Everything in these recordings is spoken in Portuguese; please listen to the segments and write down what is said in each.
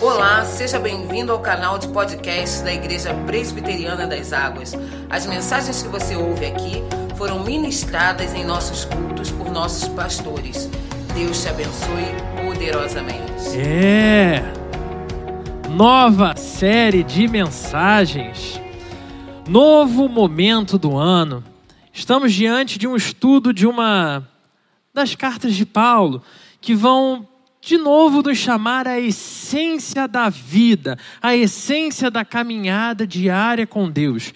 Olá, seja bem-vindo ao canal de podcast da Igreja Presbiteriana das Águas. As mensagens que você ouve aqui foram ministradas em nossos cultos por nossos pastores. Deus te abençoe poderosamente. É! Nova série de mensagens. Novo momento do ano. Estamos diante de um estudo de uma das cartas de Paulo que vão de novo nos chamar a essência da vida, a essência da caminhada diária com Deus.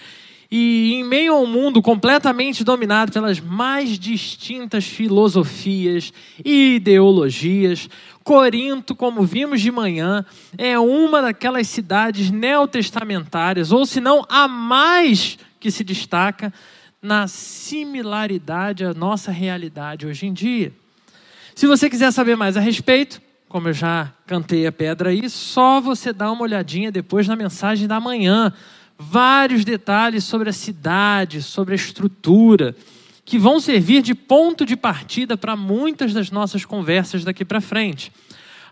E em meio a um mundo completamente dominado pelas mais distintas filosofias e ideologias, Corinto, como vimos de manhã, é uma daquelas cidades neotestamentárias, ou se não a mais que se destaca na similaridade à nossa realidade hoje em dia. Se você quiser saber mais a respeito, como eu já cantei a pedra aí, só você dá uma olhadinha depois na mensagem da manhã vários detalhes sobre a cidade, sobre a estrutura, que vão servir de ponto de partida para muitas das nossas conversas daqui para frente.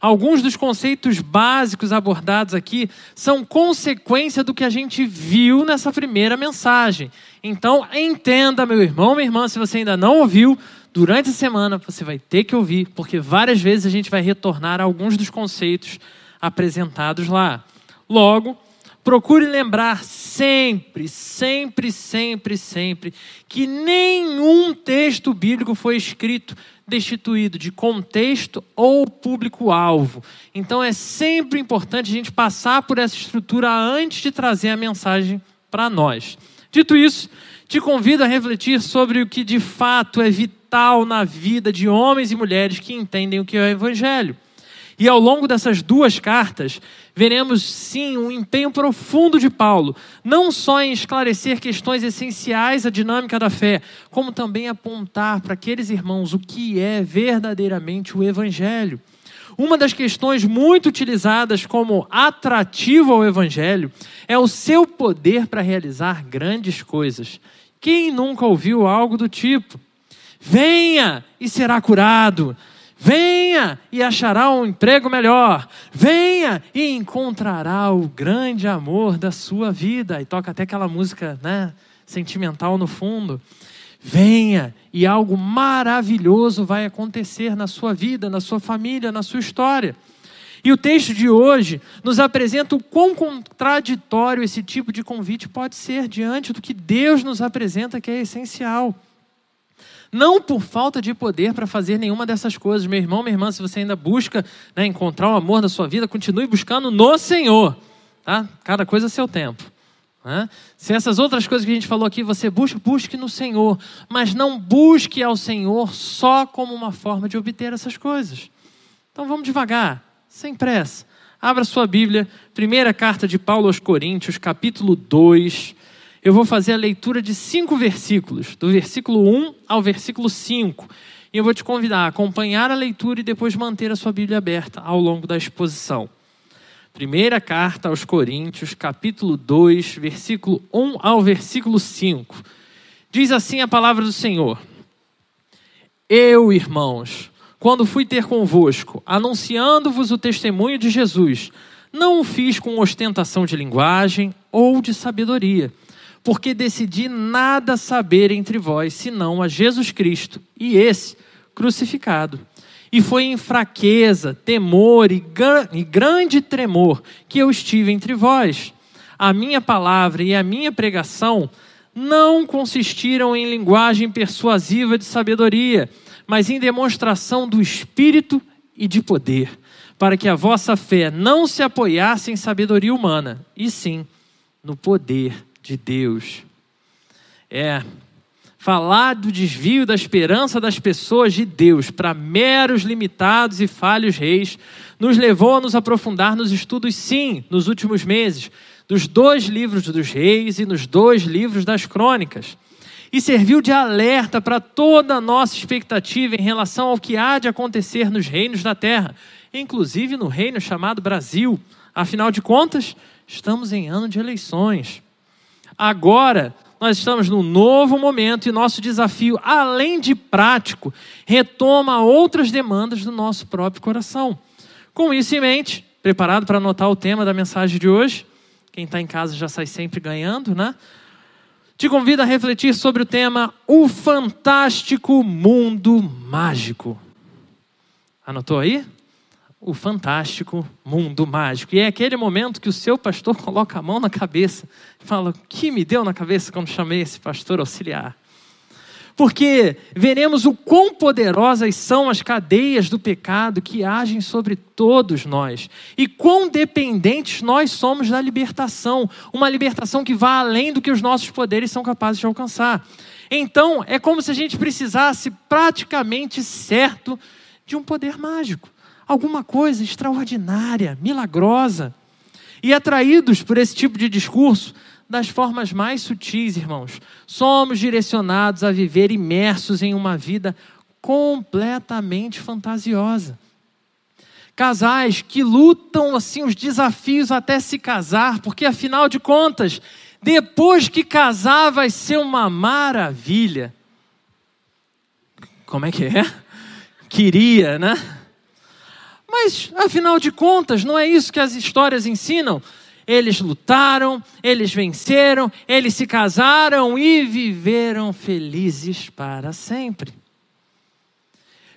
Alguns dos conceitos básicos abordados aqui são consequência do que a gente viu nessa primeira mensagem. Então, entenda, meu irmão, minha irmã, se você ainda não ouviu, durante a semana você vai ter que ouvir, porque várias vezes a gente vai retornar a alguns dos conceitos apresentados lá. Logo, Procure lembrar sempre, sempre, sempre, sempre, que nenhum texto bíblico foi escrito destituído de contexto ou público-alvo. Então é sempre importante a gente passar por essa estrutura antes de trazer a mensagem para nós. Dito isso, te convido a refletir sobre o que de fato é vital na vida de homens e mulheres que entendem o que é o Evangelho. E ao longo dessas duas cartas, veremos sim um empenho profundo de Paulo, não só em esclarecer questões essenciais à dinâmica da fé, como também apontar para aqueles irmãos o que é verdadeiramente o Evangelho. Uma das questões muito utilizadas como atrativo ao Evangelho é o seu poder para realizar grandes coisas. Quem nunca ouviu algo do tipo? Venha e será curado. Venha e achará um emprego melhor. Venha e encontrará o grande amor da sua vida. E toca até aquela música, né, sentimental no fundo. Venha e algo maravilhoso vai acontecer na sua vida, na sua família, na sua história. E o texto de hoje nos apresenta o quão contraditório esse tipo de convite pode ser diante do que Deus nos apresenta que é essencial. Não por falta de poder para fazer nenhuma dessas coisas. Meu irmão, minha irmã, se você ainda busca né, encontrar o amor da sua vida, continue buscando no Senhor. Tá? Cada coisa a seu tempo. Né? Se essas outras coisas que a gente falou aqui você busca, busque no Senhor. Mas não busque ao Senhor só como uma forma de obter essas coisas. Então vamos devagar, sem pressa. Abra sua Bíblia, primeira carta de Paulo aos Coríntios, capítulo 2 eu vou fazer a leitura de cinco versículos, do versículo 1 ao versículo 5. E eu vou te convidar a acompanhar a leitura e depois manter a sua Bíblia aberta ao longo da exposição. Primeira carta aos Coríntios, capítulo 2, versículo 1 ao versículo 5. Diz assim a palavra do Senhor: Eu, irmãos, quando fui ter convosco, anunciando-vos o testemunho de Jesus, não o fiz com ostentação de linguagem ou de sabedoria porque decidi nada saber entre vós, senão a Jesus Cristo e esse crucificado. E foi em fraqueza, temor e, e grande tremor que eu estive entre vós. A minha palavra e a minha pregação não consistiram em linguagem persuasiva de sabedoria, mas em demonstração do Espírito e de poder, para que a vossa fé não se apoiasse em sabedoria humana, e sim no poder de Deus. É falar do desvio da esperança das pessoas de Deus para meros, limitados e falhos reis nos levou a nos aprofundar nos estudos, sim, nos últimos meses, dos dois livros dos reis e nos dois livros das crônicas. E serviu de alerta para toda a nossa expectativa em relação ao que há de acontecer nos reinos da terra, inclusive no reino chamado Brasil. Afinal de contas, estamos em ano de eleições. Agora, nós estamos num novo momento e nosso desafio, além de prático, retoma outras demandas do nosso próprio coração. Com isso em mente, Preparado para anotar o tema da mensagem de hoje? Quem está em casa já sai sempre ganhando, né? Te convido a refletir sobre o tema O Fantástico Mundo Mágico. Anotou aí? O fantástico mundo mágico. E é aquele momento que o seu pastor coloca a mão na cabeça e fala: O que me deu na cabeça quando chamei esse pastor auxiliar? Porque veremos o quão poderosas são as cadeias do pecado que agem sobre todos nós e quão dependentes nós somos da libertação, uma libertação que vá além do que os nossos poderes são capazes de alcançar. Então, é como se a gente precisasse praticamente certo de um poder mágico, alguma coisa extraordinária, milagrosa. E atraídos por esse tipo de discurso, das formas mais sutis, irmãos. Somos direcionados a viver imersos em uma vida completamente fantasiosa. Casais que lutam assim os desafios até se casar, porque afinal de contas, depois que casar vai ser uma maravilha. Como é que é? Queria, né? Mas afinal de contas, não é isso que as histórias ensinam? Eles lutaram, eles venceram, eles se casaram e viveram felizes para sempre.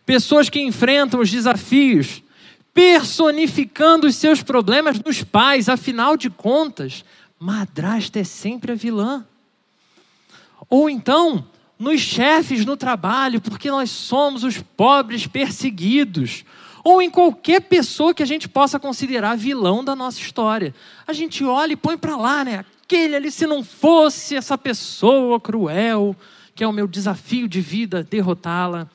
Pessoas que enfrentam os desafios, personificando os seus problemas nos pais, afinal de contas, madrasta é sempre a vilã. Ou então, nos chefes no trabalho, porque nós somos os pobres perseguidos ou em qualquer pessoa que a gente possa considerar vilão da nossa história. A gente olha e põe para lá, né? Aquele ali, se não fosse essa pessoa cruel, que é o meu desafio de vida, derrotá-la.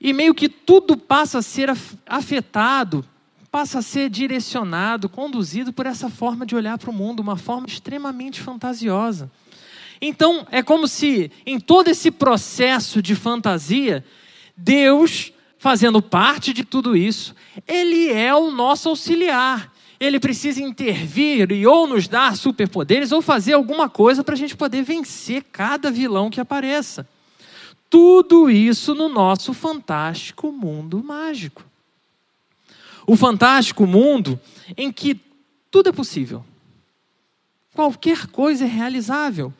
E meio que tudo passa a ser afetado, passa a ser direcionado, conduzido por essa forma de olhar para o mundo, uma forma extremamente fantasiosa. Então, é como se em todo esse processo de fantasia, Deus fazendo parte de tudo isso, ele é o nosso auxiliar. Ele precisa intervir e ou nos dar superpoderes ou fazer alguma coisa para a gente poder vencer cada vilão que apareça. Tudo isso no nosso fantástico mundo mágico. O fantástico mundo em que tudo é possível. Qualquer coisa é realizável.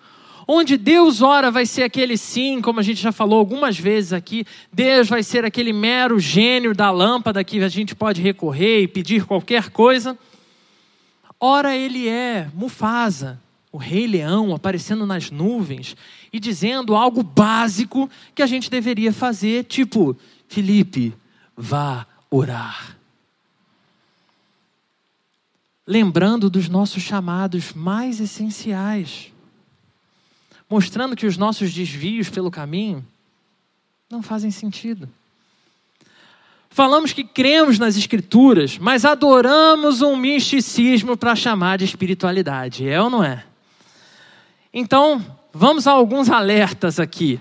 Onde Deus ora vai ser aquele sim, como a gente já falou algumas vezes aqui, Deus vai ser aquele mero gênio da lâmpada que a gente pode recorrer e pedir qualquer coisa. Ora ele é Mufasa, o rei leão aparecendo nas nuvens e dizendo algo básico que a gente deveria fazer, tipo, Felipe, vá orar. Lembrando dos nossos chamados mais essenciais mostrando que os nossos desvios pelo caminho não fazem sentido. Falamos que cremos nas Escrituras, mas adoramos um misticismo para chamar de espiritualidade, é ou não é? Então, vamos a alguns alertas aqui.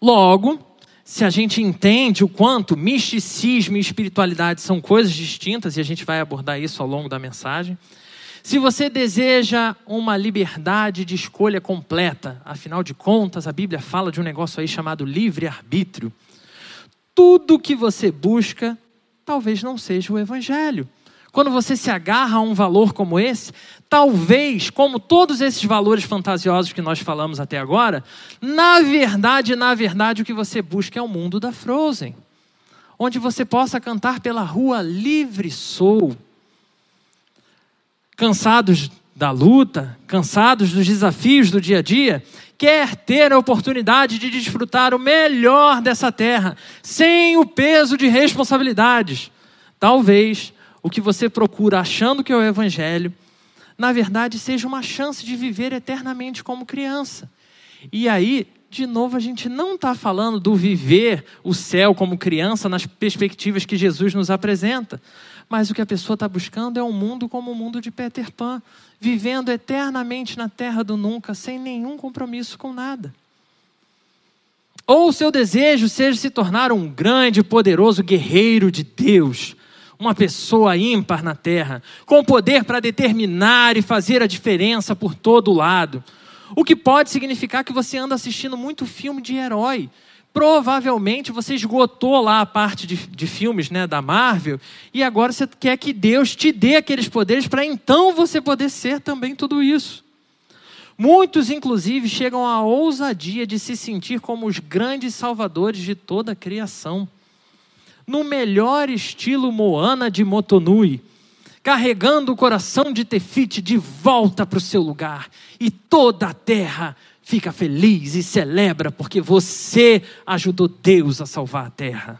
Logo, se a gente entende o quanto misticismo e espiritualidade são coisas distintas, e a gente vai abordar isso ao longo da mensagem, se você deseja uma liberdade de escolha completa, afinal de contas, a Bíblia fala de um negócio aí chamado livre-arbítrio. Tudo que você busca talvez não seja o Evangelho. Quando você se agarra a um valor como esse, talvez, como todos esses valores fantasiosos que nós falamos até agora, na verdade, na verdade, o que você busca é o mundo da Frozen, onde você possa cantar pela rua livre sou cansados da luta, cansados dos desafios do dia a dia, quer ter a oportunidade de desfrutar o melhor dessa terra, sem o peso de responsabilidades. Talvez o que você procura achando que é o Evangelho, na verdade seja uma chance de viver eternamente como criança. E aí, de novo, a gente não está falando do viver o céu como criança nas perspectivas que Jesus nos apresenta, mas o que a pessoa está buscando é um mundo como o mundo de Peter Pan, vivendo eternamente na terra do nunca, sem nenhum compromisso com nada. Ou o seu desejo seja se tornar um grande e poderoso guerreiro de Deus, uma pessoa ímpar na terra, com poder para determinar e fazer a diferença por todo lado. O que pode significar que você anda assistindo muito filme de herói, provavelmente você esgotou lá a parte de, de filmes né, da Marvel e agora você quer que Deus te dê aqueles poderes para então você poder ser também tudo isso. Muitos, inclusive, chegam à ousadia de se sentir como os grandes salvadores de toda a criação. No melhor estilo Moana de Motonui, carregando o coração de Tefite de volta para o seu lugar, e toda a terra fica feliz e celebra porque você ajudou Deus a salvar a terra.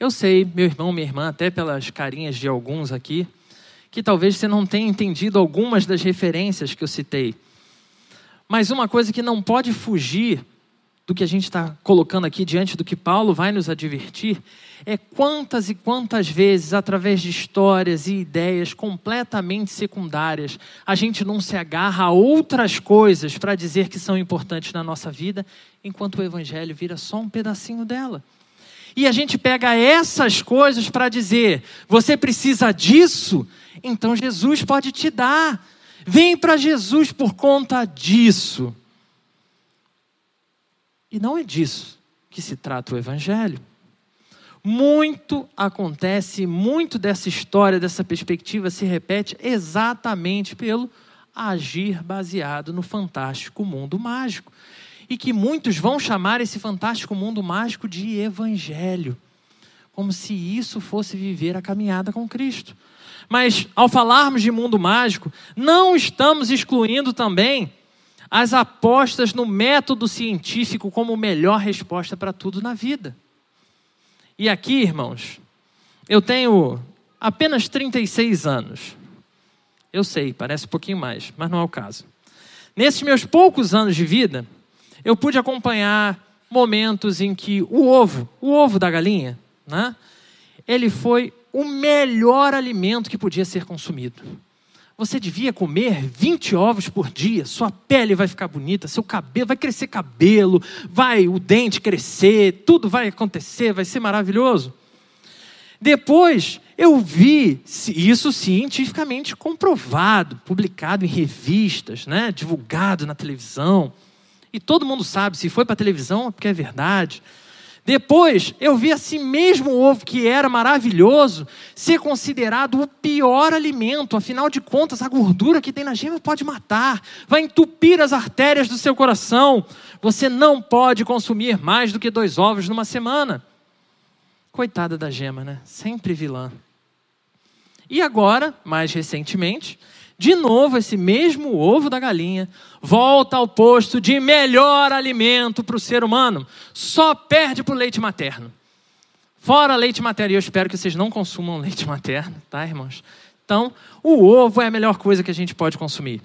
Eu sei, meu irmão, minha irmã, até pelas carinhas de alguns aqui, que talvez você não tenha entendido algumas das referências que eu citei. Mas uma coisa que não pode fugir do que a gente está colocando aqui diante do que Paulo vai nos advertir é quantas e quantas vezes, através de histórias e ideias completamente secundárias, a gente não se agarra a outras coisas para dizer que são importantes na nossa vida, enquanto o Evangelho vira só um pedacinho dela. E a gente pega essas coisas para dizer: você precisa disso, então Jesus pode te dar. Vem para Jesus por conta disso. E não é disso que se trata o Evangelho. Muito acontece, muito dessa história, dessa perspectiva se repete exatamente pelo agir baseado no fantástico mundo mágico. E que muitos vão chamar esse fantástico mundo mágico de evangelho, como se isso fosse viver a caminhada com Cristo. Mas ao falarmos de mundo mágico, não estamos excluindo também as apostas no método científico como melhor resposta para tudo na vida. E aqui, irmãos, eu tenho apenas 36 anos. Eu sei, parece um pouquinho mais, mas não é o caso. Nesses meus poucos anos de vida, eu pude acompanhar momentos em que o ovo, o ovo da galinha, né, ele foi o melhor alimento que podia ser consumido. Você devia comer 20 ovos por dia, sua pele vai ficar bonita, seu cabelo vai crescer cabelo, vai o dente crescer, tudo vai acontecer, vai ser maravilhoso. Depois eu vi isso cientificamente comprovado, publicado em revistas, né, divulgado na televisão. E todo mundo sabe, se foi para a televisão é porque é verdade. Depois, eu vi assim mesmo ovo que era maravilhoso ser considerado o pior alimento. Afinal de contas, a gordura que tem na gema pode matar, vai entupir as artérias do seu coração. Você não pode consumir mais do que dois ovos numa semana. Coitada da gema, né? Sempre vilã. E agora, mais recentemente, de novo, esse mesmo ovo da galinha volta ao posto de melhor alimento para o ser humano. Só perde para o leite materno. Fora leite materno, e eu espero que vocês não consumam leite materno, tá, irmãos? Então, o ovo é a melhor coisa que a gente pode consumir.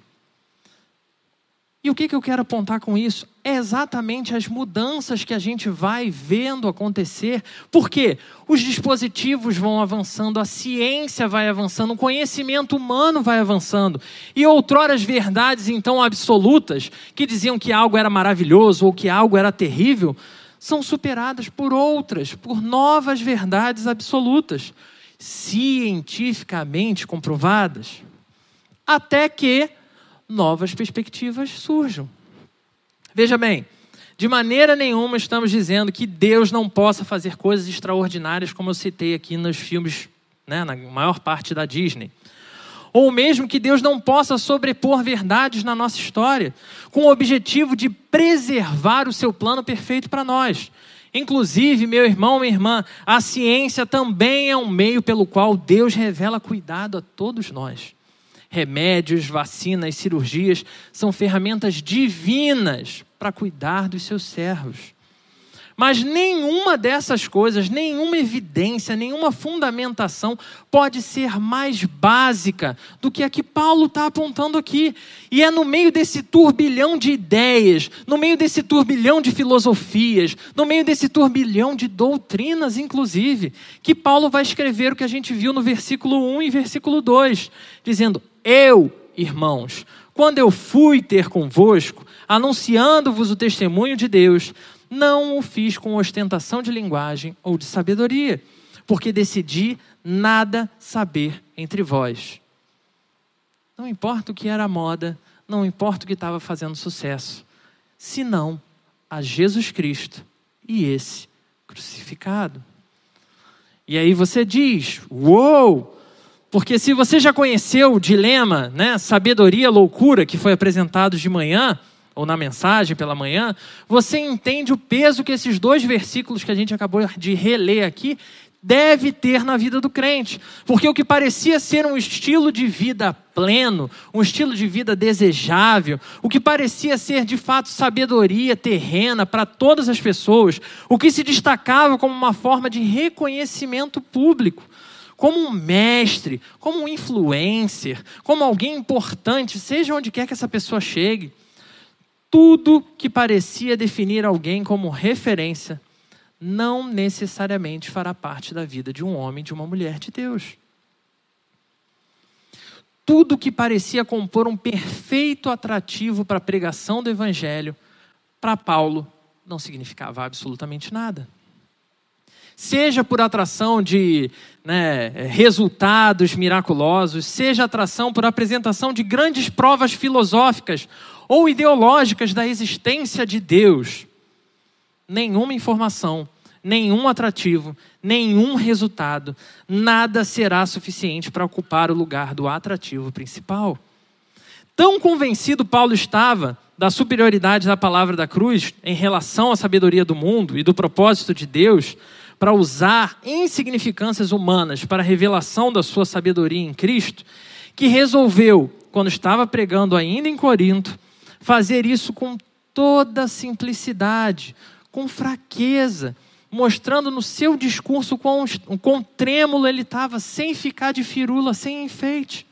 E o que, que eu quero apontar com isso? É exatamente as mudanças que a gente vai vendo acontecer, porque os dispositivos vão avançando, a ciência vai avançando, o conhecimento humano vai avançando. E outrora as verdades, então, absolutas, que diziam que algo era maravilhoso ou que algo era terrível, são superadas por outras, por novas verdades absolutas, cientificamente comprovadas. Até que novas perspectivas surjam. Veja bem, de maneira nenhuma estamos dizendo que Deus não possa fazer coisas extraordinárias, como eu citei aqui nos filmes, né, na maior parte da Disney. Ou mesmo que Deus não possa sobrepor verdades na nossa história, com o objetivo de preservar o seu plano perfeito para nós. Inclusive, meu irmão, minha irmã, a ciência também é um meio pelo qual Deus revela cuidado a todos nós remédios, vacinas, cirurgias são ferramentas divinas para cuidar dos seus servos. Mas nenhuma dessas coisas, nenhuma evidência, nenhuma fundamentação pode ser mais básica do que a que Paulo está apontando aqui. E é no meio desse turbilhão de ideias, no meio desse turbilhão de filosofias, no meio desse turbilhão de doutrinas, inclusive, que Paulo vai escrever o que a gente viu no versículo 1 e versículo 2, dizendo: eu, irmãos, quando eu fui ter convosco, anunciando-vos o testemunho de Deus, não o fiz com ostentação de linguagem ou de sabedoria, porque decidi nada saber entre vós. Não importa o que era moda, não importa o que estava fazendo sucesso, senão a Jesus Cristo e esse crucificado. E aí você diz: Uou! Porque se você já conheceu o dilema, né, sabedoria, loucura, que foi apresentado de manhã, ou na mensagem pela manhã, você entende o peso que esses dois versículos que a gente acabou de reler aqui deve ter na vida do crente. Porque o que parecia ser um estilo de vida pleno, um estilo de vida desejável, o que parecia ser de fato sabedoria terrena para todas as pessoas, o que se destacava como uma forma de reconhecimento público, como um mestre, como um influencer, como alguém importante, seja onde quer que essa pessoa chegue. Tudo que parecia definir alguém como referência não necessariamente fará parte da vida de um homem, de uma mulher de Deus. Tudo que parecia compor um perfeito atrativo para a pregação do Evangelho, para Paulo, não significava absolutamente nada. Seja por atração de né, resultados miraculosos, seja atração por apresentação de grandes provas filosóficas ou ideológicas da existência de Deus, nenhuma informação nenhum atrativo, nenhum resultado, nada será suficiente para ocupar o lugar do atrativo principal. Tão convencido Paulo estava da superioridade da palavra da cruz em relação à sabedoria do mundo e do propósito de Deus para usar insignificâncias humanas para a revelação da sua sabedoria em Cristo, que resolveu, quando estava pregando ainda em Corinto, fazer isso com toda simplicidade, com fraqueza, mostrando no seu discurso quão, quão trêmulo ele estava, sem ficar de firula, sem enfeite,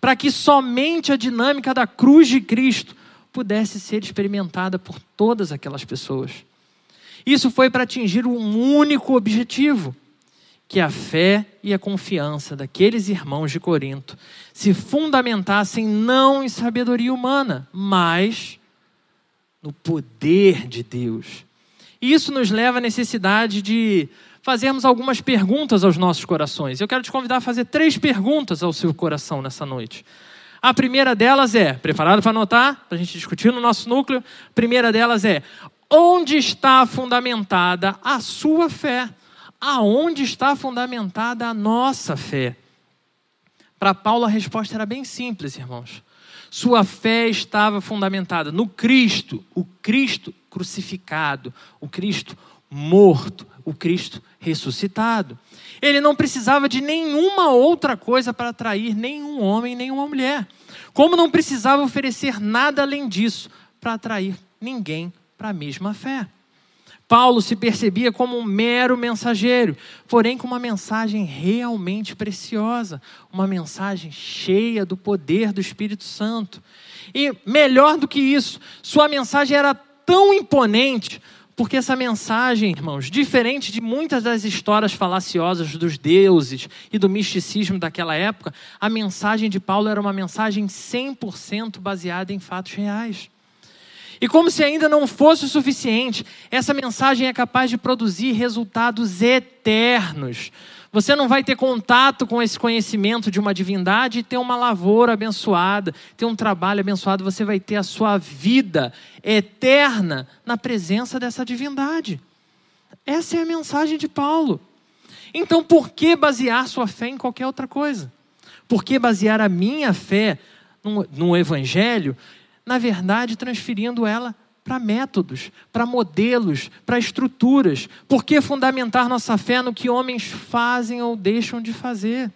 para que somente a dinâmica da cruz de Cristo pudesse ser experimentada por todas aquelas pessoas. Isso foi para atingir um único objetivo: que a fé e a confiança daqueles irmãos de Corinto se fundamentassem não em sabedoria humana, mas no poder de Deus isso nos leva à necessidade de fazermos algumas perguntas aos nossos corações. Eu quero te convidar a fazer três perguntas ao seu coração nessa noite. A primeira delas é, preparado para anotar, para a gente discutir no nosso núcleo? A primeira delas é: onde está fundamentada a sua fé? Aonde está fundamentada a nossa fé? Para Paulo a resposta era bem simples, irmãos. Sua fé estava fundamentada no Cristo, o Cristo crucificado, o Cristo morto, o Cristo ressuscitado. Ele não precisava de nenhuma outra coisa para atrair nenhum homem, nenhuma mulher. Como não precisava oferecer nada além disso para atrair ninguém para a mesma fé. Paulo se percebia como um mero mensageiro, porém com uma mensagem realmente preciosa, uma mensagem cheia do poder do Espírito Santo. E melhor do que isso, sua mensagem era tão imponente, porque essa mensagem, irmãos, diferente de muitas das histórias falaciosas dos deuses e do misticismo daquela época, a mensagem de Paulo era uma mensagem 100% baseada em fatos reais. E como se ainda não fosse o suficiente, essa mensagem é capaz de produzir resultados eternos. Você não vai ter contato com esse conhecimento de uma divindade e ter uma lavoura abençoada, ter um trabalho abençoado, você vai ter a sua vida eterna na presença dessa divindade. Essa é a mensagem de Paulo. Então, por que basear sua fé em qualquer outra coisa? Por que basear a minha fé no, no Evangelho na verdade, transferindo ela para métodos, para modelos, para estruturas. Por que fundamentar nossa fé no que homens fazem ou deixam de fazer?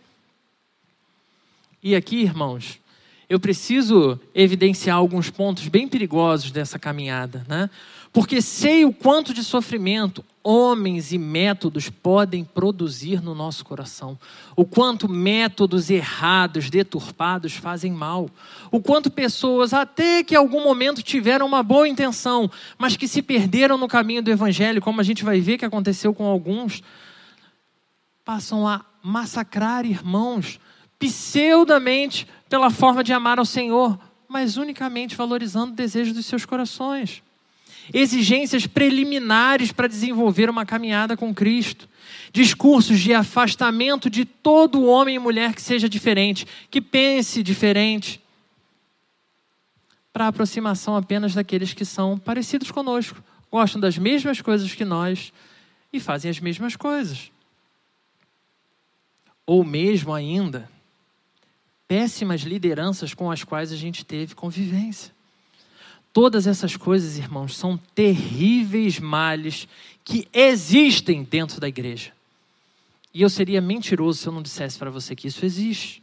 E aqui, irmãos, eu preciso evidenciar alguns pontos bem perigosos dessa caminhada, né? Porque sei o quanto de sofrimento, homens e métodos podem produzir no nosso coração. O quanto métodos errados, deturpados fazem mal. O quanto pessoas, até que em algum momento tiveram uma boa intenção, mas que se perderam no caminho do evangelho, como a gente vai ver que aconteceu com alguns, passam a massacrar irmãos pseudamente pela forma de amar ao Senhor, mas unicamente valorizando o desejo dos seus corações exigências preliminares para desenvolver uma caminhada com Cristo, discursos de afastamento de todo homem e mulher que seja diferente, que pense diferente, para aproximação apenas daqueles que são parecidos conosco, gostam das mesmas coisas que nós e fazem as mesmas coisas. Ou mesmo ainda, péssimas lideranças com as quais a gente teve convivência. Todas essas coisas, irmãos, são terríveis males que existem dentro da igreja. E eu seria mentiroso se eu não dissesse para você que isso existe.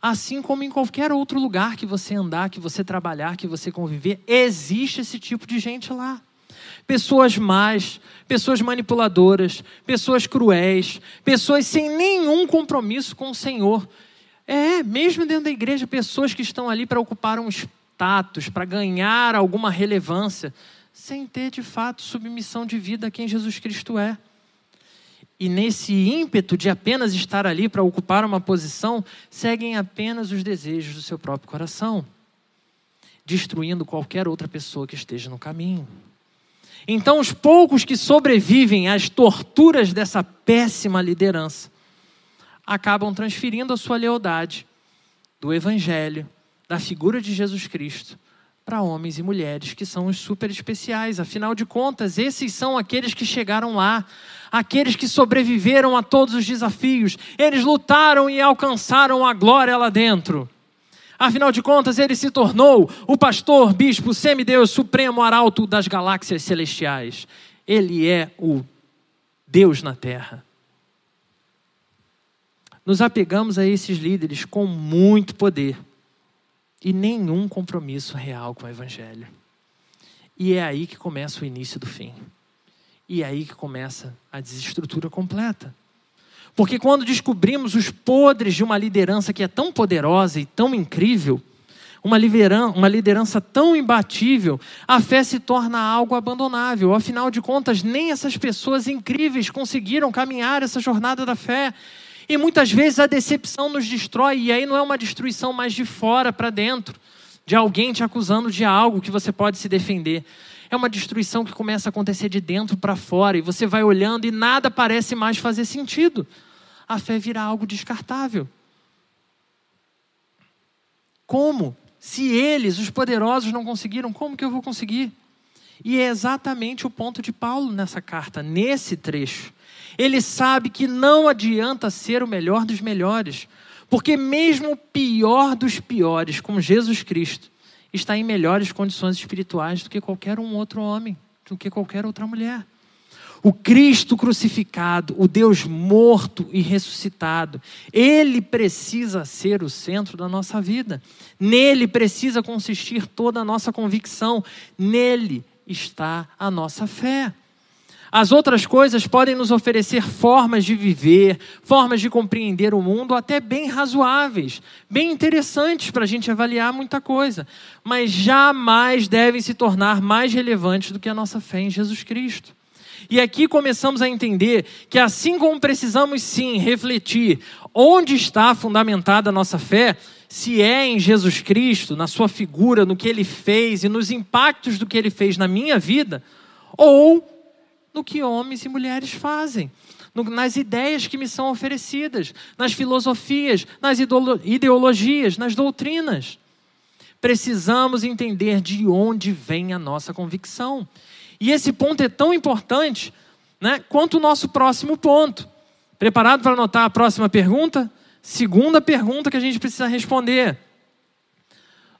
Assim como em qualquer outro lugar que você andar, que você trabalhar, que você conviver, existe esse tipo de gente lá. Pessoas más, pessoas manipuladoras, pessoas cruéis, pessoas sem nenhum compromisso com o Senhor. É, mesmo dentro da igreja, pessoas que estão ali para ocupar um status, para ganhar alguma relevância, sem ter de fato submissão de vida a quem Jesus Cristo é. E nesse ímpeto de apenas estar ali para ocupar uma posição, seguem apenas os desejos do seu próprio coração, destruindo qualquer outra pessoa que esteja no caminho. Então, os poucos que sobrevivem às torturas dessa péssima liderança acabam transferindo a sua lealdade do Evangelho, da figura de Jesus Cristo, para homens e mulheres que são os super especiais. Afinal de contas, esses são aqueles que chegaram lá, aqueles que sobreviveram a todos os desafios. Eles lutaram e alcançaram a glória lá dentro. Afinal de contas, ele se tornou o pastor, bispo, semideus, supremo arauto das galáxias celestiais. Ele é o Deus na terra. Nos apegamos a esses líderes com muito poder e nenhum compromisso real com o Evangelho. E é aí que começa o início do fim. E é aí que começa a desestrutura completa. Porque quando descobrimos os podres de uma liderança que é tão poderosa e tão incrível, uma liderança, uma liderança tão imbatível, a fé se torna algo abandonável. Afinal de contas, nem essas pessoas incríveis conseguiram caminhar essa jornada da fé. E muitas vezes a decepção nos destrói, e aí não é uma destruição mais de fora para dentro, de alguém te acusando de algo que você pode se defender. É uma destruição que começa a acontecer de dentro para fora, e você vai olhando e nada parece mais fazer sentido. A fé vira algo descartável. Como? Se eles, os poderosos, não conseguiram, como que eu vou conseguir? E é exatamente o ponto de Paulo nessa carta, nesse trecho. Ele sabe que não adianta ser o melhor dos melhores, porque mesmo o pior dos piores, como Jesus Cristo, está em melhores condições espirituais do que qualquer um outro homem, do que qualquer outra mulher. O Cristo crucificado, o Deus morto e ressuscitado, ele precisa ser o centro da nossa vida. Nele precisa consistir toda a nossa convicção. Nele está a nossa fé. As outras coisas podem nos oferecer formas de viver, formas de compreender o mundo até bem razoáveis, bem interessantes para a gente avaliar muita coisa, mas jamais devem se tornar mais relevantes do que a nossa fé em Jesus Cristo. E aqui começamos a entender que, assim como precisamos sim refletir onde está fundamentada a nossa fé, se é em Jesus Cristo, na sua figura, no que ele fez e nos impactos do que ele fez na minha vida, ou no que homens e mulheres fazem, no, nas ideias que me são oferecidas, nas filosofias, nas ideologias, nas doutrinas. Precisamos entender de onde vem a nossa convicção. E esse ponto é tão importante né, quanto o nosso próximo ponto. Preparado para anotar a próxima pergunta? Segunda pergunta que a gente precisa responder: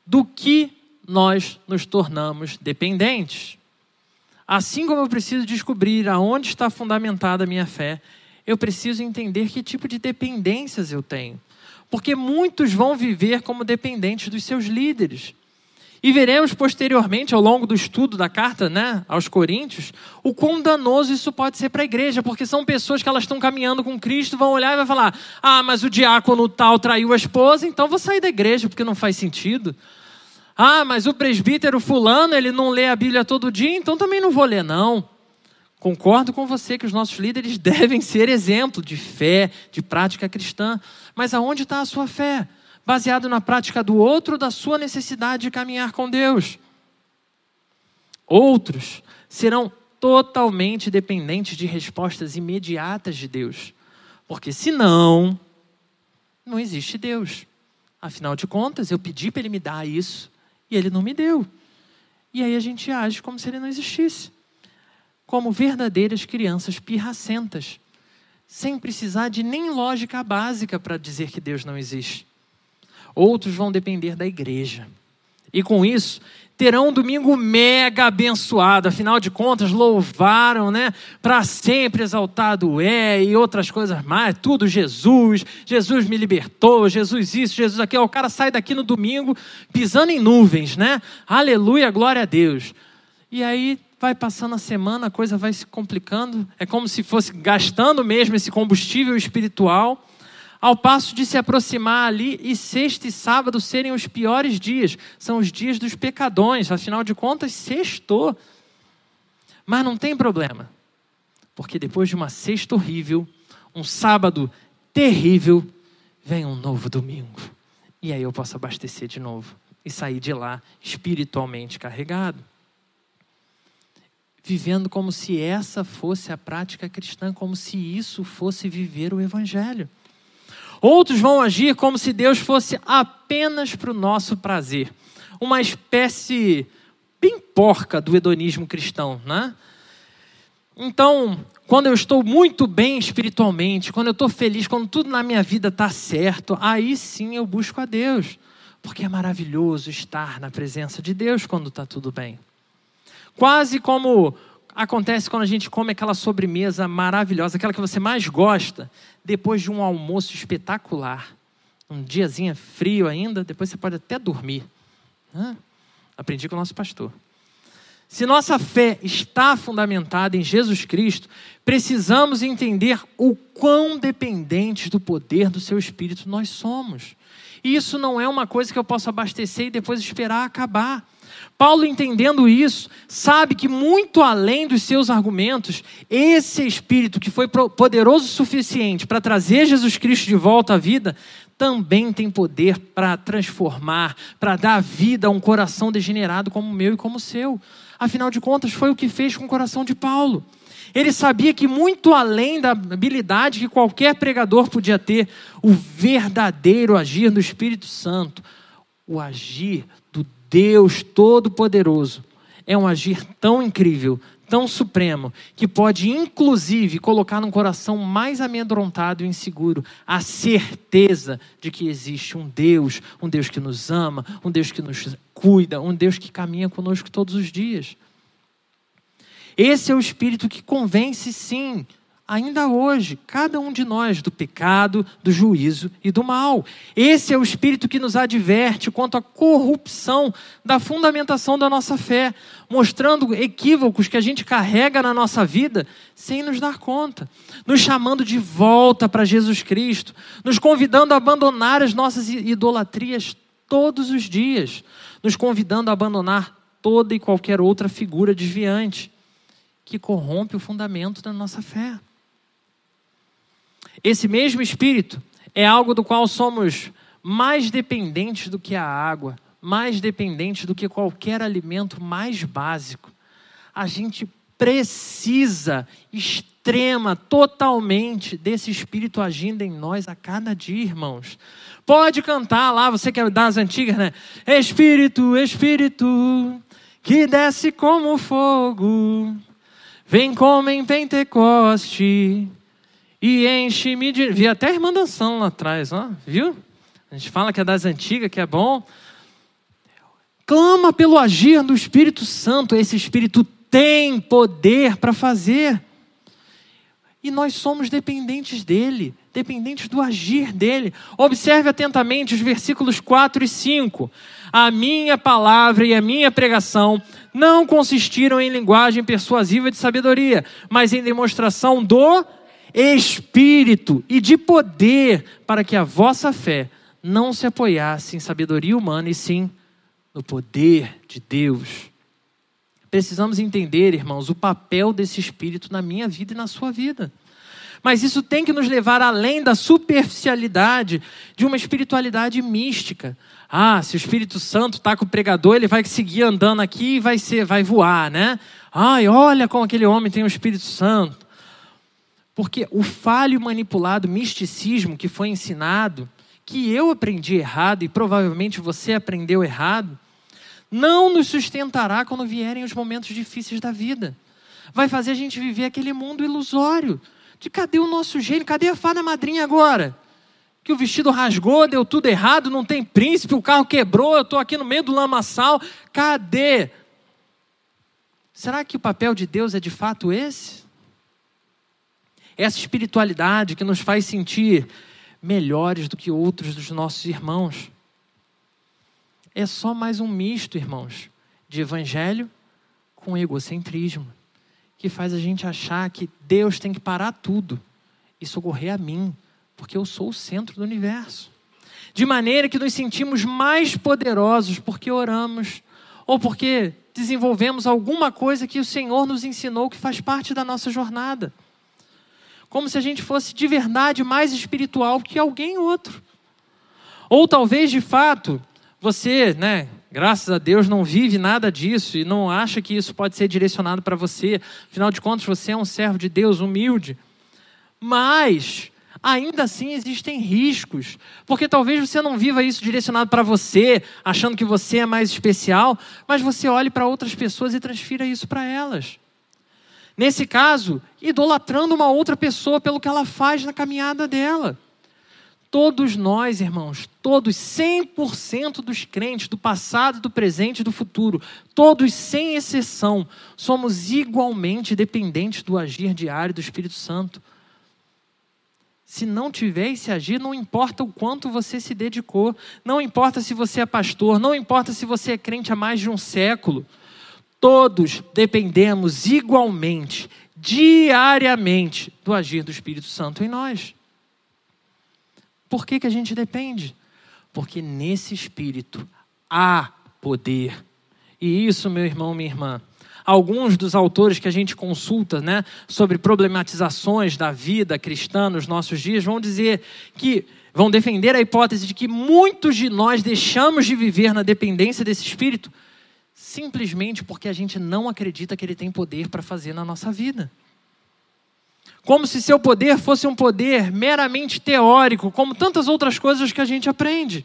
Do que nós nos tornamos dependentes? Assim como eu preciso descobrir aonde está fundamentada a minha fé, eu preciso entender que tipo de dependências eu tenho. Porque muitos vão viver como dependentes dos seus líderes. E veremos posteriormente, ao longo do estudo da carta né, aos Coríntios, o quão danoso isso pode ser para a igreja, porque são pessoas que elas estão caminhando com Cristo, vão olhar e vão falar: ah, mas o diácono tal traiu a esposa, então vou sair da igreja porque não faz sentido. Ah, mas o presbítero fulano, ele não lê a Bíblia todo dia, então também não vou ler, não. Concordo com você que os nossos líderes devem ser exemplo de fé, de prática cristã. Mas aonde está a sua fé? Baseado na prática do outro, da sua necessidade de caminhar com Deus. Outros serão totalmente dependentes de respostas imediatas de Deus. Porque senão, não existe Deus. Afinal de contas, eu pedi para Ele me dar isso, e ele não me deu. E aí a gente age como se ele não existisse. como verdadeiras crianças pirracentas, sem precisar de nem lógica básica para dizer que Deus não existe. Outros vão depender da igreja. E com isso, terão um domingo mega abençoado. Afinal de contas, louvaram, né? Para sempre exaltado é e outras coisas mais. Tudo Jesus. Jesus me libertou. Jesus isso, Jesus aquilo. O cara sai daqui no domingo pisando em nuvens, né? Aleluia, glória a Deus. E aí vai passando a semana, a coisa vai se complicando. É como se fosse gastando mesmo esse combustível espiritual ao passo de se aproximar ali e sexta e sábado serem os piores dias, são os dias dos pecadões, afinal de contas, sextou. Mas não tem problema, porque depois de uma sexta horrível, um sábado terrível, vem um novo domingo. E aí eu posso abastecer de novo e sair de lá espiritualmente carregado. Vivendo como se essa fosse a prática cristã, como se isso fosse viver o Evangelho. Outros vão agir como se Deus fosse apenas para o nosso prazer. Uma espécie bem porca do hedonismo cristão, né? Então, quando eu estou muito bem espiritualmente, quando eu estou feliz, quando tudo na minha vida está certo, aí sim eu busco a Deus. Porque é maravilhoso estar na presença de Deus quando está tudo bem. Quase como acontece quando a gente come aquela sobremesa maravilhosa, aquela que você mais gosta, depois de um almoço espetacular. Um diazinho frio ainda, depois você pode até dormir. Aprendi com o nosso pastor. Se nossa fé está fundamentada em Jesus Cristo, precisamos entender o quão dependentes do poder do seu Espírito nós somos. E isso não é uma coisa que eu posso abastecer e depois esperar acabar. Paulo, entendendo isso, sabe que muito além dos seus argumentos, esse Espírito que foi poderoso o suficiente para trazer Jesus Cristo de volta à vida, também tem poder para transformar, para dar vida a um coração degenerado como o meu e como o seu. Afinal de contas, foi o que fez com o coração de Paulo. Ele sabia que, muito além da habilidade que qualquer pregador podia ter, o verdadeiro agir do Espírito Santo, o agir Deus Todo-Poderoso é um agir tão incrível, tão supremo, que pode inclusive colocar no coração mais amedrontado e inseguro a certeza de que existe um Deus, um Deus que nos ama, um Deus que nos cuida, um Deus que caminha conosco todos os dias. Esse é o espírito que convence, sim, ainda hoje, cada um de nós do pecado, do juízo e do mal. Esse é o espírito que nos adverte quanto à corrupção da fundamentação da nossa fé, mostrando equívocos que a gente carrega na nossa vida sem nos dar conta, nos chamando de volta para Jesus Cristo, nos convidando a abandonar as nossas idolatrias todos os dias, nos convidando a abandonar toda e qualquer outra figura desviante que corrompe o fundamento da nossa fé. Esse mesmo Espírito é algo do qual somos mais dependentes do que a água, mais dependentes do que qualquer alimento mais básico. A gente precisa, extrema, totalmente desse Espírito agindo em nós a cada dia, irmãos. Pode cantar lá, você que é das antigas, né? Espírito, Espírito, que desce como fogo, vem como em Pentecoste e enche-me de. Vi até a irmã dançando lá atrás, ó, viu? A gente fala que é das antigas, que é bom. Clama pelo agir do Espírito Santo. Esse Espírito tem poder para fazer. E nós somos dependentes dele, dependentes do agir dele. Observe atentamente os versículos 4 e 5. A minha palavra e a minha pregação não consistiram em linguagem persuasiva de sabedoria, mas em demonstração do espírito e de poder, para que a vossa fé não se apoiasse em sabedoria humana, e sim no poder de Deus. Precisamos entender, irmãos, o papel desse espírito na minha vida e na sua vida. Mas isso tem que nos levar além da superficialidade de uma espiritualidade mística. Ah, se o Espírito Santo está com o pregador, ele vai seguir andando aqui e vai ser, vai voar, né? Ai, olha como aquele homem tem o Espírito Santo. Porque o falho manipulado misticismo que foi ensinado, que eu aprendi errado e provavelmente você aprendeu errado, não nos sustentará quando vierem os momentos difíceis da vida. vai fazer a gente viver aquele mundo ilusório. De cadê o nosso gênio? Cadê a fada madrinha agora? Que o vestido rasgou, deu tudo errado, não tem príncipe, o carro quebrou, eu estou aqui no meio do lamaçal. Cadê? Será que o papel de Deus é de fato esse? Essa espiritualidade que nos faz sentir melhores do que outros dos nossos irmãos. É só mais um misto, irmãos, de evangelho com egocentrismo, que faz a gente achar que Deus tem que parar tudo e socorrer a mim, porque eu sou o centro do universo. De maneira que nos sentimos mais poderosos porque oramos ou porque desenvolvemos alguma coisa que o Senhor nos ensinou que faz parte da nossa jornada como se a gente fosse de verdade mais espiritual que alguém outro. Ou talvez, de fato, você, né, graças a Deus, não vive nada disso e não acha que isso pode ser direcionado para você. Afinal de contas, você é um servo de Deus humilde. Mas, ainda assim, existem riscos. Porque talvez você não viva isso direcionado para você, achando que você é mais especial, mas você olhe para outras pessoas e transfira isso para elas. Nesse caso, idolatrando uma outra pessoa pelo que ela faz na caminhada dela. Todos nós, irmãos, todos 100% dos crentes do passado, do presente e do futuro, todos sem exceção, somos igualmente dependentes do agir diário do Espírito Santo. Se não tiver esse agir, não importa o quanto você se dedicou, não importa se você é pastor, não importa se você é crente há mais de um século. Todos dependemos igualmente, diariamente, do agir do Espírito Santo em nós. Por que, que a gente depende? Porque nesse Espírito há poder. E isso, meu irmão, minha irmã, alguns dos autores que a gente consulta né, sobre problematizações da vida cristã nos nossos dias vão dizer que vão defender a hipótese de que muitos de nós deixamos de viver na dependência desse espírito simplesmente porque a gente não acredita que ele tem poder para fazer na nossa vida. Como se seu poder fosse um poder meramente teórico, como tantas outras coisas que a gente aprende.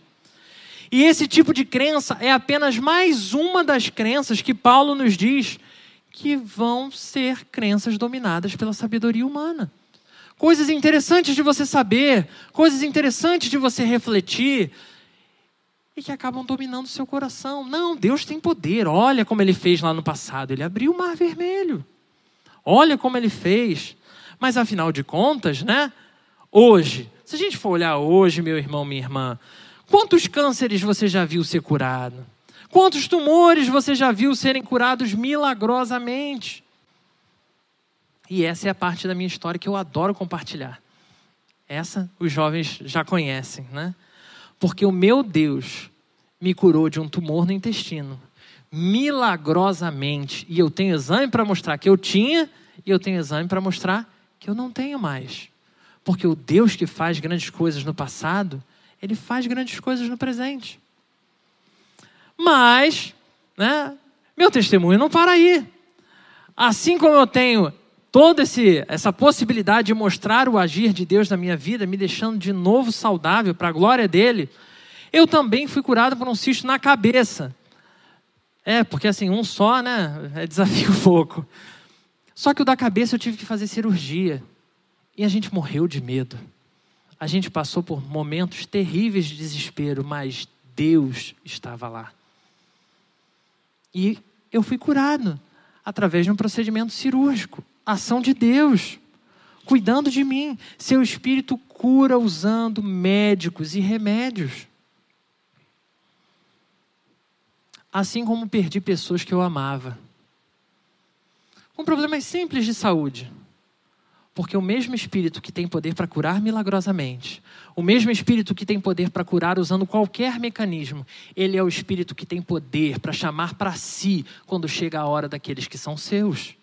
E esse tipo de crença é apenas mais uma das crenças que Paulo nos diz que vão ser crenças dominadas pela sabedoria humana. Coisas interessantes de você saber, coisas interessantes de você refletir, e que acabam dominando o seu coração. Não, Deus tem poder. Olha como ele fez lá no passado. Ele abriu o mar vermelho. Olha como ele fez. Mas afinal de contas, né? Hoje, se a gente for olhar hoje, meu irmão, minha irmã, quantos cânceres você já viu ser curado? Quantos tumores você já viu serem curados milagrosamente? E essa é a parte da minha história que eu adoro compartilhar. Essa os jovens já conhecem, né? Porque o meu Deus me curou de um tumor no intestino, milagrosamente. E eu tenho exame para mostrar que eu tinha, e eu tenho exame para mostrar que eu não tenho mais. Porque o Deus que faz grandes coisas no passado, ele faz grandes coisas no presente. Mas, né, meu testemunho não para aí. Assim como eu tenho toda essa possibilidade de mostrar o agir de Deus na minha vida, me deixando de novo saudável para a glória dele, eu também fui curado por um cisto na cabeça. É, porque assim, um só, né, é desafio pouco. Só que o da cabeça eu tive que fazer cirurgia. E a gente morreu de medo. A gente passou por momentos terríveis de desespero, mas Deus estava lá. E eu fui curado através de um procedimento cirúrgico ação de Deus, cuidando de mim. Seu espírito cura usando médicos e remédios. Assim como perdi pessoas que eu amava. Com problemas simples de saúde. Porque o mesmo Espírito que tem poder para curar milagrosamente, o mesmo Espírito que tem poder para curar usando qualquer mecanismo, ele é o Espírito que tem poder para chamar para si quando chega a hora daqueles que são seus.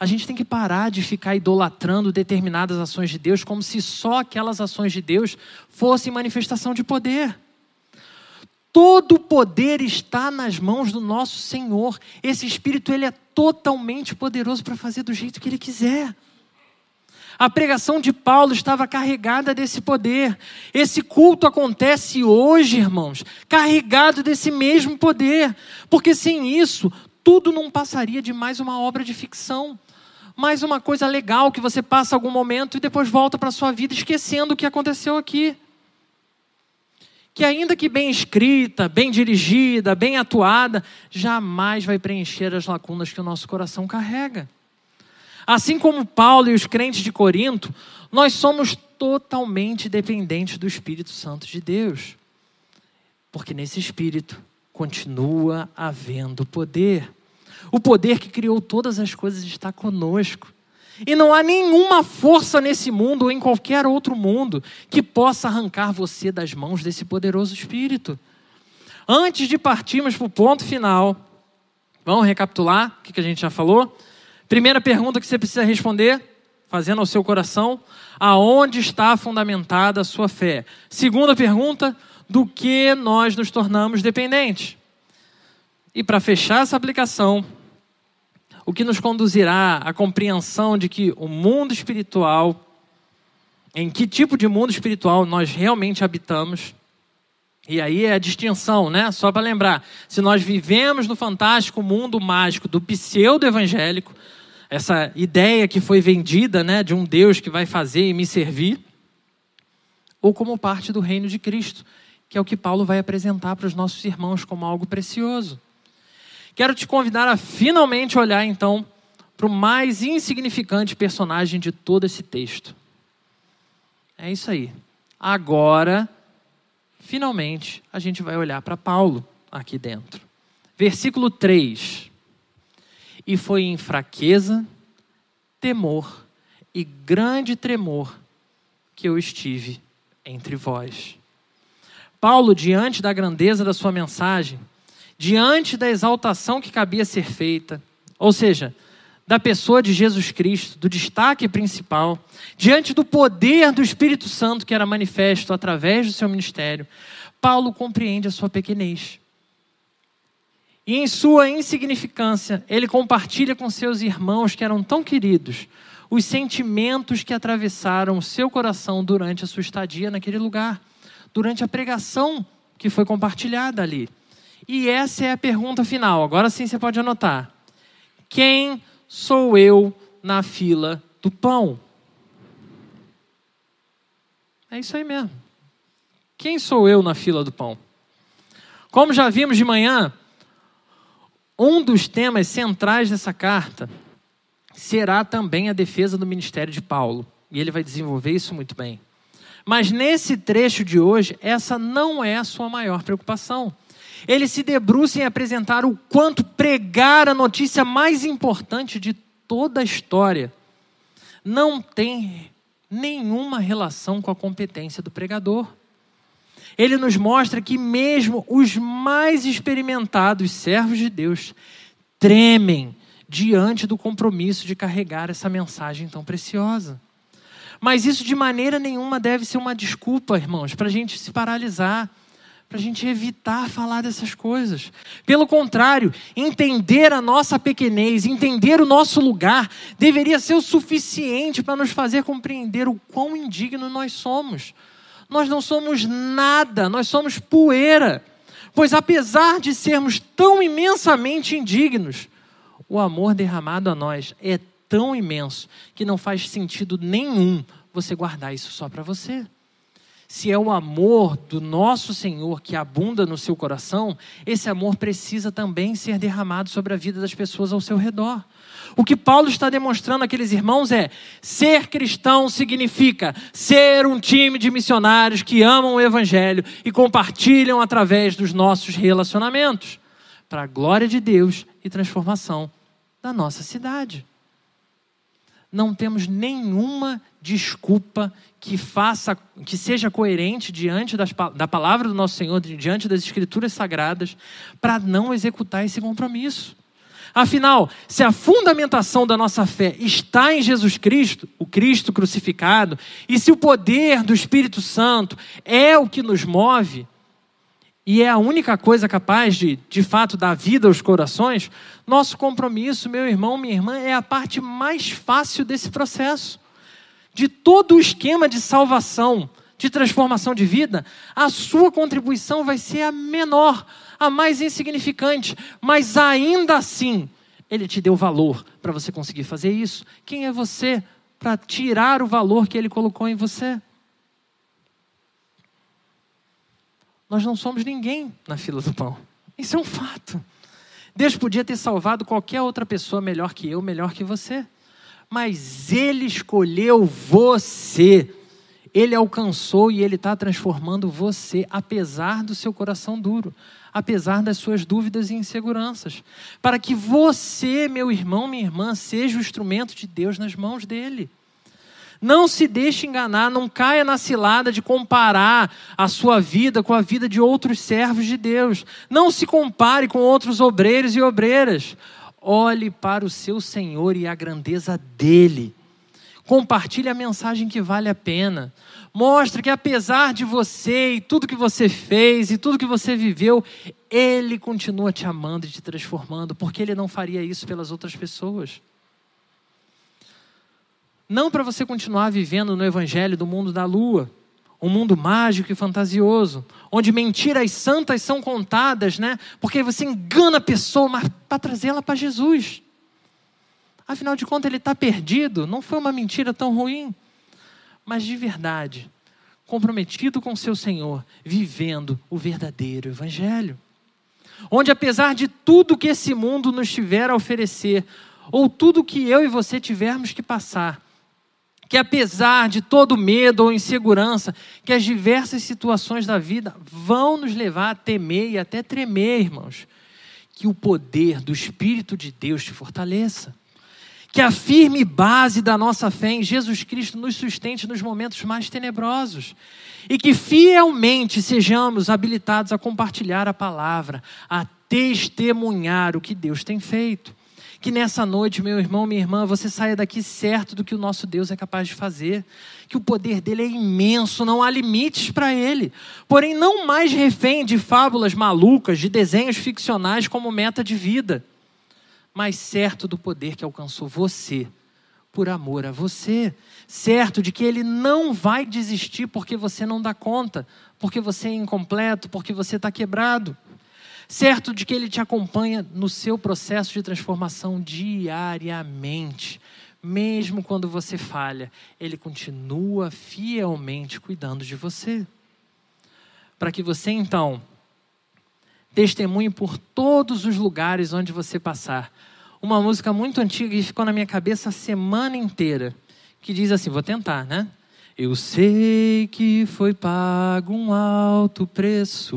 A gente tem que parar de ficar idolatrando determinadas ações de Deus como se só aquelas ações de Deus fossem manifestação de poder. Todo o poder está nas mãos do nosso Senhor. Esse Espírito ele é totalmente poderoso para fazer do jeito que ele quiser. A pregação de Paulo estava carregada desse poder. Esse culto acontece hoje, irmãos, carregado desse mesmo poder. Porque sem isso, tudo não passaria de mais uma obra de ficção. Mais uma coisa legal que você passa algum momento e depois volta para a sua vida esquecendo o que aconteceu aqui. Que, ainda que bem escrita, bem dirigida, bem atuada, jamais vai preencher as lacunas que o nosso coração carrega. Assim como Paulo e os crentes de Corinto, nós somos totalmente dependentes do Espírito Santo de Deus. Porque nesse Espírito continua havendo poder. O poder que criou todas as coisas está conosco. E não há nenhuma força nesse mundo ou em qualquer outro mundo que possa arrancar você das mãos desse poderoso Espírito. Antes de partirmos para o ponto final, vamos recapitular o que a gente já falou? Primeira pergunta que você precisa responder, fazendo ao seu coração: aonde está fundamentada a sua fé? Segunda pergunta: do que nós nos tornamos dependentes? E para fechar essa aplicação, o que nos conduzirá à compreensão de que o mundo espiritual, em que tipo de mundo espiritual nós realmente habitamos, e aí é a distinção, né? Só para lembrar, se nós vivemos no fantástico mundo mágico do pseudo-evangélico, essa ideia que foi vendida, né, de um Deus que vai fazer e me servir, ou como parte do reino de Cristo, que é o que Paulo vai apresentar para os nossos irmãos como algo precioso. Quero te convidar a finalmente olhar então para o mais insignificante personagem de todo esse texto. É isso aí. Agora, finalmente, a gente vai olhar para Paulo aqui dentro. Versículo 3 e foi em fraqueza, temor e grande tremor que eu estive entre vós. Paulo, diante da grandeza da sua mensagem, diante da exaltação que cabia ser feita, ou seja, da pessoa de Jesus Cristo, do destaque principal, diante do poder do Espírito Santo que era manifesto através do seu ministério, Paulo compreende a sua pequenez. E em sua insignificância, ele compartilha com seus irmãos que eram tão queridos os sentimentos que atravessaram o seu coração durante a sua estadia naquele lugar, durante a pregação que foi compartilhada ali. E essa é a pergunta final. Agora sim você pode anotar. Quem sou eu na fila do pão? É isso aí mesmo. Quem sou eu na fila do pão? Como já vimos de manhã, um dos temas centrais dessa carta será também a defesa do ministério de Paulo. E ele vai desenvolver isso muito bem. Mas nesse trecho de hoje, essa não é a sua maior preocupação. Ele se debruça em apresentar o quanto pregar a notícia mais importante de toda a história. Não tem nenhuma relação com a competência do pregador. Ele nos mostra que mesmo os mais experimentados servos de Deus tremem diante do compromisso de carregar essa mensagem tão preciosa. Mas isso de maneira nenhuma deve ser uma desculpa, irmãos, para a gente se paralisar, para a gente evitar falar dessas coisas. Pelo contrário, entender a nossa pequenez, entender o nosso lugar, deveria ser o suficiente para nos fazer compreender o quão indigno nós somos nós não somos nada, nós somos poeira. Pois apesar de sermos tão imensamente indignos, o amor derramado a nós é tão imenso que não faz sentido nenhum você guardar isso só para você. Se é o amor do nosso Senhor que abunda no seu coração, esse amor precisa também ser derramado sobre a vida das pessoas ao seu redor. O que Paulo está demonstrando àqueles irmãos é: ser cristão significa ser um time de missionários que amam o Evangelho e compartilham através dos nossos relacionamentos, para a glória de Deus e transformação da nossa cidade. Não temos nenhuma desculpa que faça, que seja coerente diante das, da palavra do nosso Senhor, diante das Escrituras sagradas, para não executar esse compromisso. Afinal, se a fundamentação da nossa fé está em Jesus Cristo, o Cristo crucificado, e se o poder do Espírito Santo é o que nos move, e é a única coisa capaz de, de fato, dar vida aos corações, nosso compromisso, meu irmão, minha irmã, é a parte mais fácil desse processo. De todo o esquema de salvação, de transformação de vida, a sua contribuição vai ser a menor, a mais insignificante, mas ainda assim, ele te deu valor para você conseguir fazer isso. Quem é você para tirar o valor que ele colocou em você? Nós não somos ninguém na fila do pão. Isso é um fato. Deus podia ter salvado qualquer outra pessoa melhor que eu, melhor que você. Mas Ele escolheu você. Ele alcançou e Ele está transformando você, apesar do seu coração duro, apesar das suas dúvidas e inseguranças, para que você, meu irmão, minha irmã, seja o instrumento de Deus nas mãos dele. Não se deixe enganar, não caia na cilada de comparar a sua vida com a vida de outros servos de Deus. Não se compare com outros obreiros e obreiras. Olhe para o seu Senhor e a grandeza dele. Compartilhe a mensagem que vale a pena. Mostre que apesar de você e tudo que você fez e tudo que você viveu, ele continua te amando e te transformando, porque ele não faria isso pelas outras pessoas. Não para você continuar vivendo no evangelho do mundo da lua, um mundo mágico e fantasioso, onde mentiras santas são contadas, né? Porque você engana a pessoa, mas para trazê-la para Jesus. Afinal de contas, ele está perdido. Não foi uma mentira tão ruim, mas de verdade, comprometido com seu Senhor, vivendo o verdadeiro Evangelho. Onde, apesar de tudo que esse mundo nos tiver a oferecer, ou tudo que eu e você tivermos que passar, que apesar de todo medo ou insegurança, que as diversas situações da vida vão nos levar a temer e até tremer, irmãos, que o poder do Espírito de Deus te fortaleça. Que a firme base da nossa fé em Jesus Cristo nos sustente nos momentos mais tenebrosos. E que fielmente sejamos habilitados a compartilhar a palavra, a testemunhar o que Deus tem feito. Que nessa noite, meu irmão, minha irmã, você saia daqui certo do que o nosso Deus é capaz de fazer. Que o poder dele é imenso, não há limites para ele. Porém, não mais refém de fábulas malucas, de desenhos ficcionais como meta de vida, mas certo do poder que alcançou você, por amor a você. Certo de que ele não vai desistir porque você não dá conta, porque você é incompleto, porque você está quebrado certo de que Ele te acompanha no seu processo de transformação diariamente. Mesmo quando você falha, Ele continua fielmente cuidando de você. Para que você então testemunhe por todos os lugares onde você passar. Uma música muito antiga que ficou na minha cabeça a semana inteira, que diz assim: vou tentar, né? Eu sei que foi pago um alto preço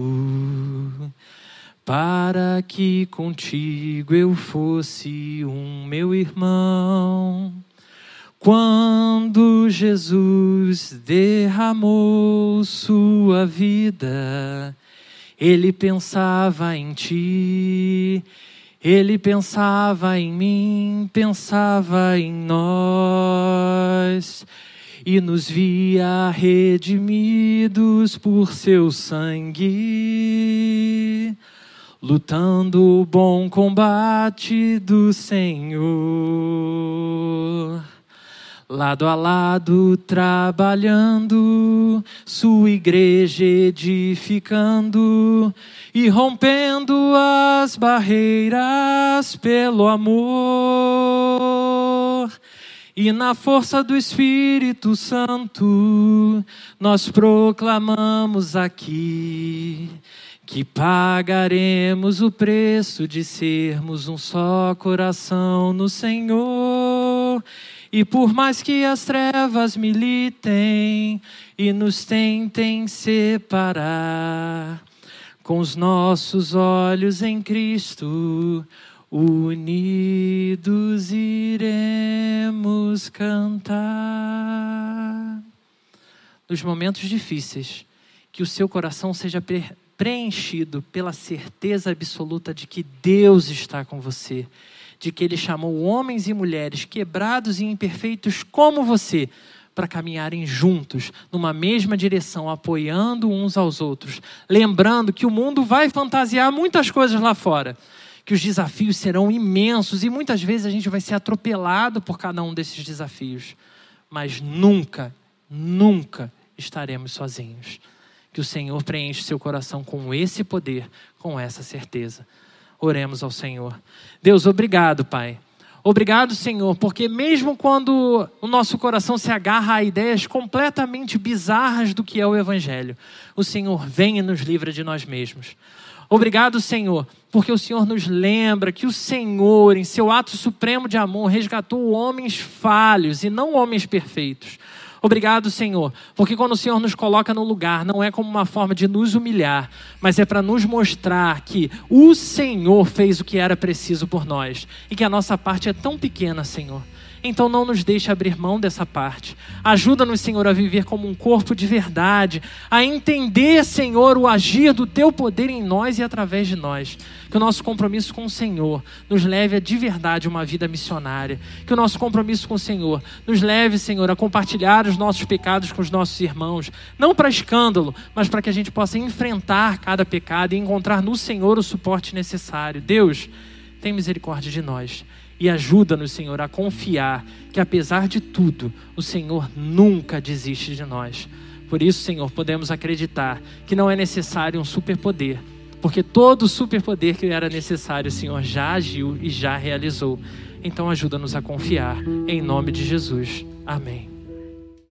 para que contigo eu fosse um meu irmão. Quando Jesus derramou sua vida, ele pensava em ti, ele pensava em mim, pensava em nós. E nos via redimidos por seu sangue lutando o bom combate do Senhor. Lado a lado, trabalhando, sua igreja edificando e rompendo as barreiras pelo amor. E na força do Espírito Santo, nós proclamamos aqui que pagaremos o preço de sermos um só coração no Senhor. E por mais que as trevas militem e nos tentem separar, com os nossos olhos em Cristo, unidos iremos cantar. Nos momentos difíceis, que o seu coração seja preenchido pela certeza absoluta de que Deus está com você, de que Ele chamou homens e mulheres quebrados e imperfeitos como você para caminharem juntos, numa mesma direção, apoiando uns aos outros, lembrando que o mundo vai fantasiar muitas coisas lá fora, que os desafios serão imensos e muitas vezes a gente vai ser atropelado por cada um desses desafios, mas nunca, nunca estaremos sozinhos. Que o Senhor preenche seu coração com esse poder, com essa certeza. Oremos ao Senhor. Deus, obrigado, Pai. Obrigado, Senhor, porque mesmo quando o nosso coração se agarra a ideias completamente bizarras do que é o Evangelho, o Senhor vem e nos livra de nós mesmos. Obrigado, Senhor, porque o Senhor nos lembra que o Senhor, em seu ato supremo de amor, resgatou homens falhos e não homens perfeitos. Obrigado, Senhor, porque quando o Senhor nos coloca no lugar, não é como uma forma de nos humilhar, mas é para nos mostrar que o Senhor fez o que era preciso por nós e que a nossa parte é tão pequena, Senhor. Então não nos deixe abrir mão dessa parte. Ajuda-nos, Senhor, a viver como um corpo de verdade, a entender, Senhor, o agir do teu poder em nós e através de nós. Que o nosso compromisso com o Senhor nos leve a de verdade uma vida missionária. Que o nosso compromisso com o Senhor nos leve, Senhor, a compartilhar os nossos pecados com os nossos irmãos, não para escândalo, mas para que a gente possa enfrentar cada pecado e encontrar no Senhor o suporte necessário. Deus, tem misericórdia de nós e ajuda-nos, Senhor, a confiar que, apesar de tudo, o Senhor nunca desiste de nós. Por isso, Senhor, podemos acreditar que não é necessário um superpoder, porque todo superpoder que era necessário, o Senhor já agiu e já realizou. Então, ajuda-nos a confiar. Em nome de Jesus. Amém.